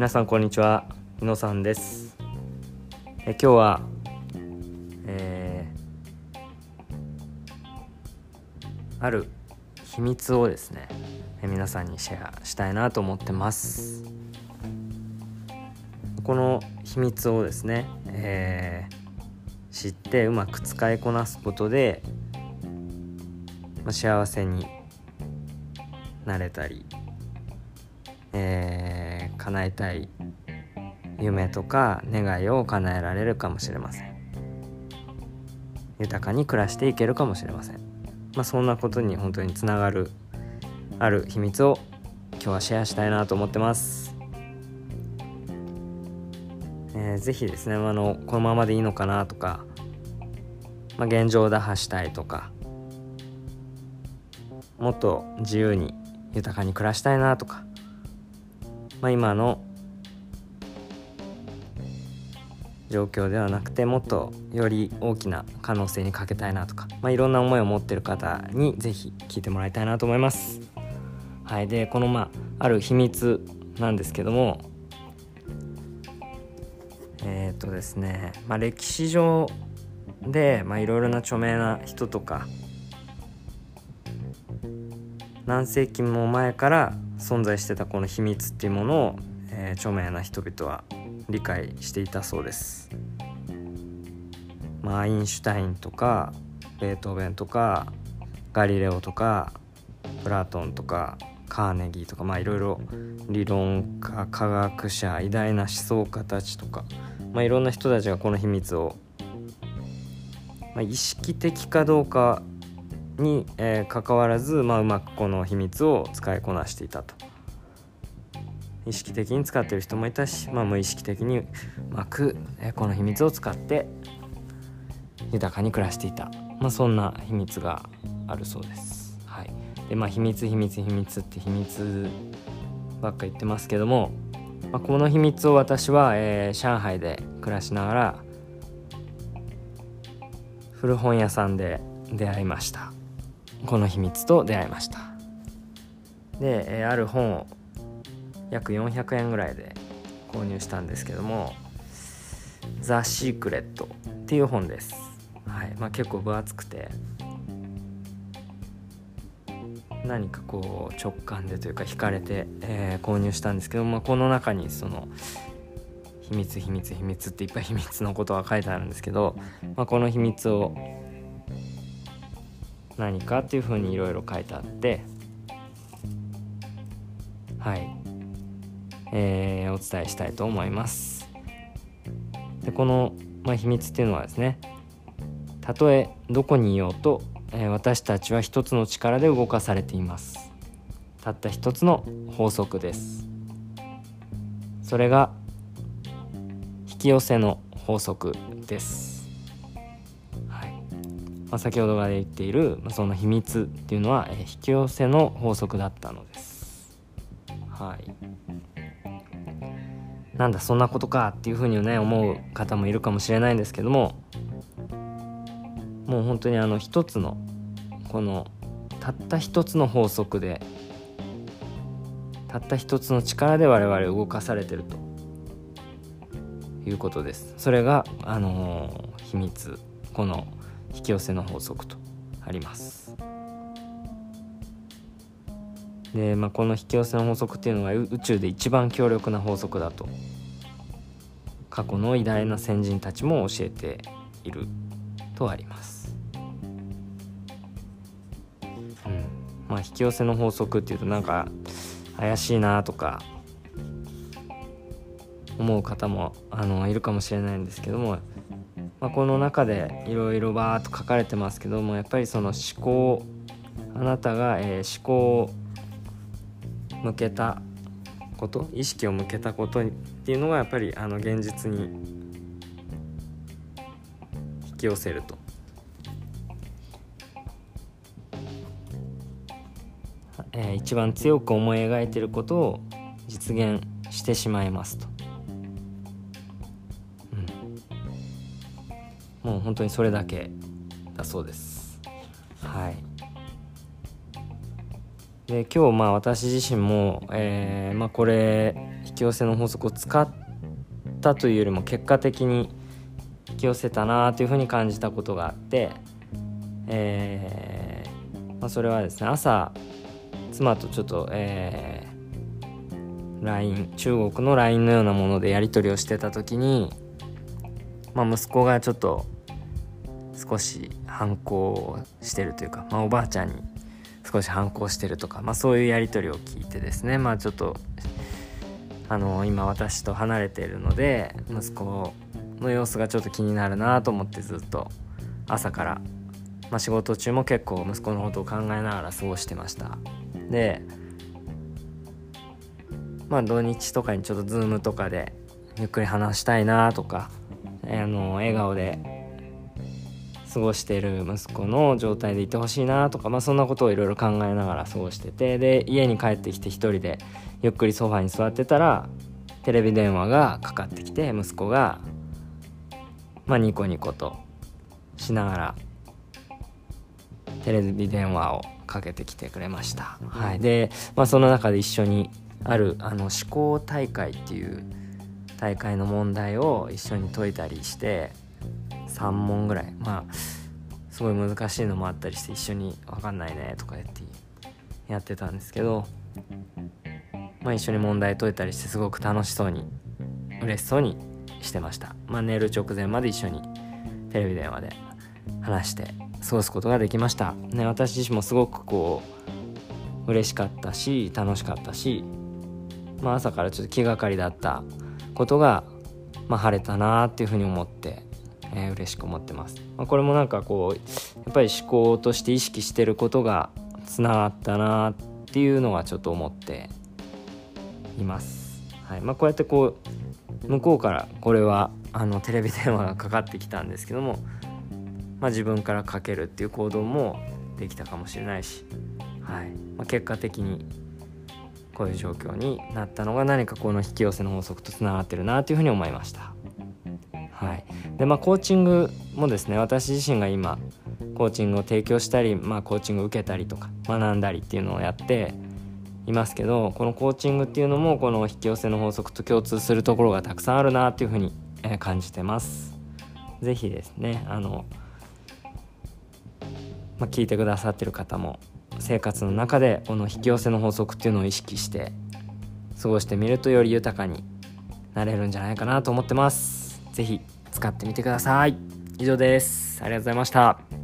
皆さんこんにちは。日野さんです。え今日は、えー、ある秘密をですねえ皆さんにシェアしたいなと思ってます。この秘密をですね、えー、知ってうまく使いこなすことで、まあ、幸せになれたり、えー、叶えたい夢とか願いを叶えられるかもしれません。豊かに暮らしていけるかもしれません。まあそんなことに本当につながるある秘密を今日はシェアしたいなと思ってます。えー、ぜひですね、あのこのままでいいのかなとか、まあ、現状打破したいとかもっと自由に豊かに暮らしたいなとか、まあ、今の状況ではなくてもっとより大きな可能性にかけたいなとか、まあ、いろんな思いを持ってる方に是非聞いてもらいたいなと思います。はい、でこのまあある秘密なんですけどもえっ、ー、とですね、まあ、歴史上でいろいろな著名な人とか何世紀も前から存在してたこの秘密っていうものを、えー、著名な人々は理解していたそうです。まあ、アインシュタインとかベートーベンとかガリレオとかプラトンとかカーネギーとかまあいろいろ理論家科学者偉大な思想家たちとか、まあ、いろんな人たちがこの秘密を、まあ、意識的かどうかに、えー、関わらず、まあ、うまくこの秘密を使いこなしていたと。意識的に使ってる人もいたし、まあ、無意識的にうまく、えー、この秘密を使って豊かに暮らしていた、まあ、そんな秘密があるそうです。はい、でまあ秘密秘密秘密って秘密ばっか言ってますけども、まあ、この秘密を私は、えー、上海で暮らしながら古本屋さんで出会いましたこの秘密と出会いました。で、え、ある本を約400円ぐらいで購入したんですけども「ザ・シークレット」っていう本です、はい。まあ、結構分厚くて何かこう直感でというか惹かれて、えー、購入したんですけど、まあ、この中にその秘密秘密秘密っていっぱい秘密のことが書いてあるんですけど、まあ、この秘密を何かっていうふうにいろいろ書いてあってはい。えー、お伝えしたいと思います。でこの、まあ、秘密っていうのはですねたとえどこにいようと、えー、私たちは一つの力で動かされています。たった一つの法則です。それが引き寄せの法則です。まあ、先ほどから言っている、まあ、その秘密っていうのは、えー、引き寄せの法則だったのです。はい。なんだそんなことかっていうふうにね思う方もいるかもしれないんですけどももう本当にあの一つのこのたった一つの法則でたった一つの力で我々動かされてるということですそれがあのー、秘密この引き寄せの法則とあります。で、まあ、この引き寄せの法則っていうのが宇宙で一番強力な法則だと過去の偉大な先人たちも教えているとあります、うん。まあ、引き寄せの法則っていうとなんか怪しいなとか思う方もあのいるかもしれないんですけどもまあ、この中でいろいろバーっと書かれてますけどもやっぱりその思考あなたが、えー、思考を向けたこと意識を向けたことっていうのがやっぱりあの現実に引き寄せると。えー、一番強く思い描いていることを実現してしまいますと。もう本当にそれだけだそうです。はい。で今日まあ私自身も、えーまあ、これ引き寄せの法則を使ったというよりも結果的に引き寄せたなというふうに感じたことがあって、えーまあ、それはですね朝妻とちょっと、えー、LINE 中国の LINE のようなものでやり取りをしてた時に、まあ、息子がちょっと少し反抗してるというか、まあ、おばあちゃんに少し反抗してるとか、まあ、そういうやり取りを聞いてですねまあちょっとあの今私と離れているので息子の様子がちょっと気になるなと思ってずっと朝から、まあ、仕事中も結構息子のことを考えながら過ごしてました。でまあ土日とかにちょっとズームとかでゆっくり話したいなとかあの笑顔で過ごしてる息子の状態でいてほしいなとか、まあ、そんなことをいろいろ考えながら過ごしててで家に帰ってきて一人でゆっくりソファに座ってたらテレビ電話がかかってきて息子が、まあ、ニコニコとしながらテレビ電話をかけてきてくれました。はい、で、まあ、その中で一緒にあるあの思考大会っていう大会の問題を一緒に解いたりして3問ぐらい。まあすごい難しいのもあったりして一緒に「分かんないね」とかやってやってたんですけど、まあ、一緒に問題解いたりしてすごく楽しそうに嬉しそうにしてました、まあ、寝る直前まで一緒にテレビ電話で話して過ごすことができました、ね、私自身もすごくこう嬉しかったし楽しかったし、まあ、朝からちょっと気がかりだったことが、まあ、晴れたなっていうふうに思ってえー、嬉しく思ってます、まあ、これもなんかこうやっぱり思考として意識してることがつながったなっていうのはちょっと思っています、はい。まあ、こうやってこう向こうからこれはあのテレビ電話がかかってきたんですけども、まあ、自分からかけるっていう行動もできたかもしれないし、はい。まあ、結果的にこういう状況になったのが何かこの引き寄せの法則とつながってるなというふうに思いました。はいでまあ、コーチングもですね私自身が今コーチングを提供したり、まあ、コーチングを受けたりとか学んだりっていうのをやっていますけどこのコーチングっていうのもこの引き寄せの法則と共通するところがたくさんあるなっていうふうに感じてます。是非ですねあの、まあ、聞いてくださってる方も生活の中でこの引き寄せの法則っていうのを意識して過ごしてみるとより豊かになれるんじゃないかなと思ってます。是非使ってみてください。以上です。ありがとうございました。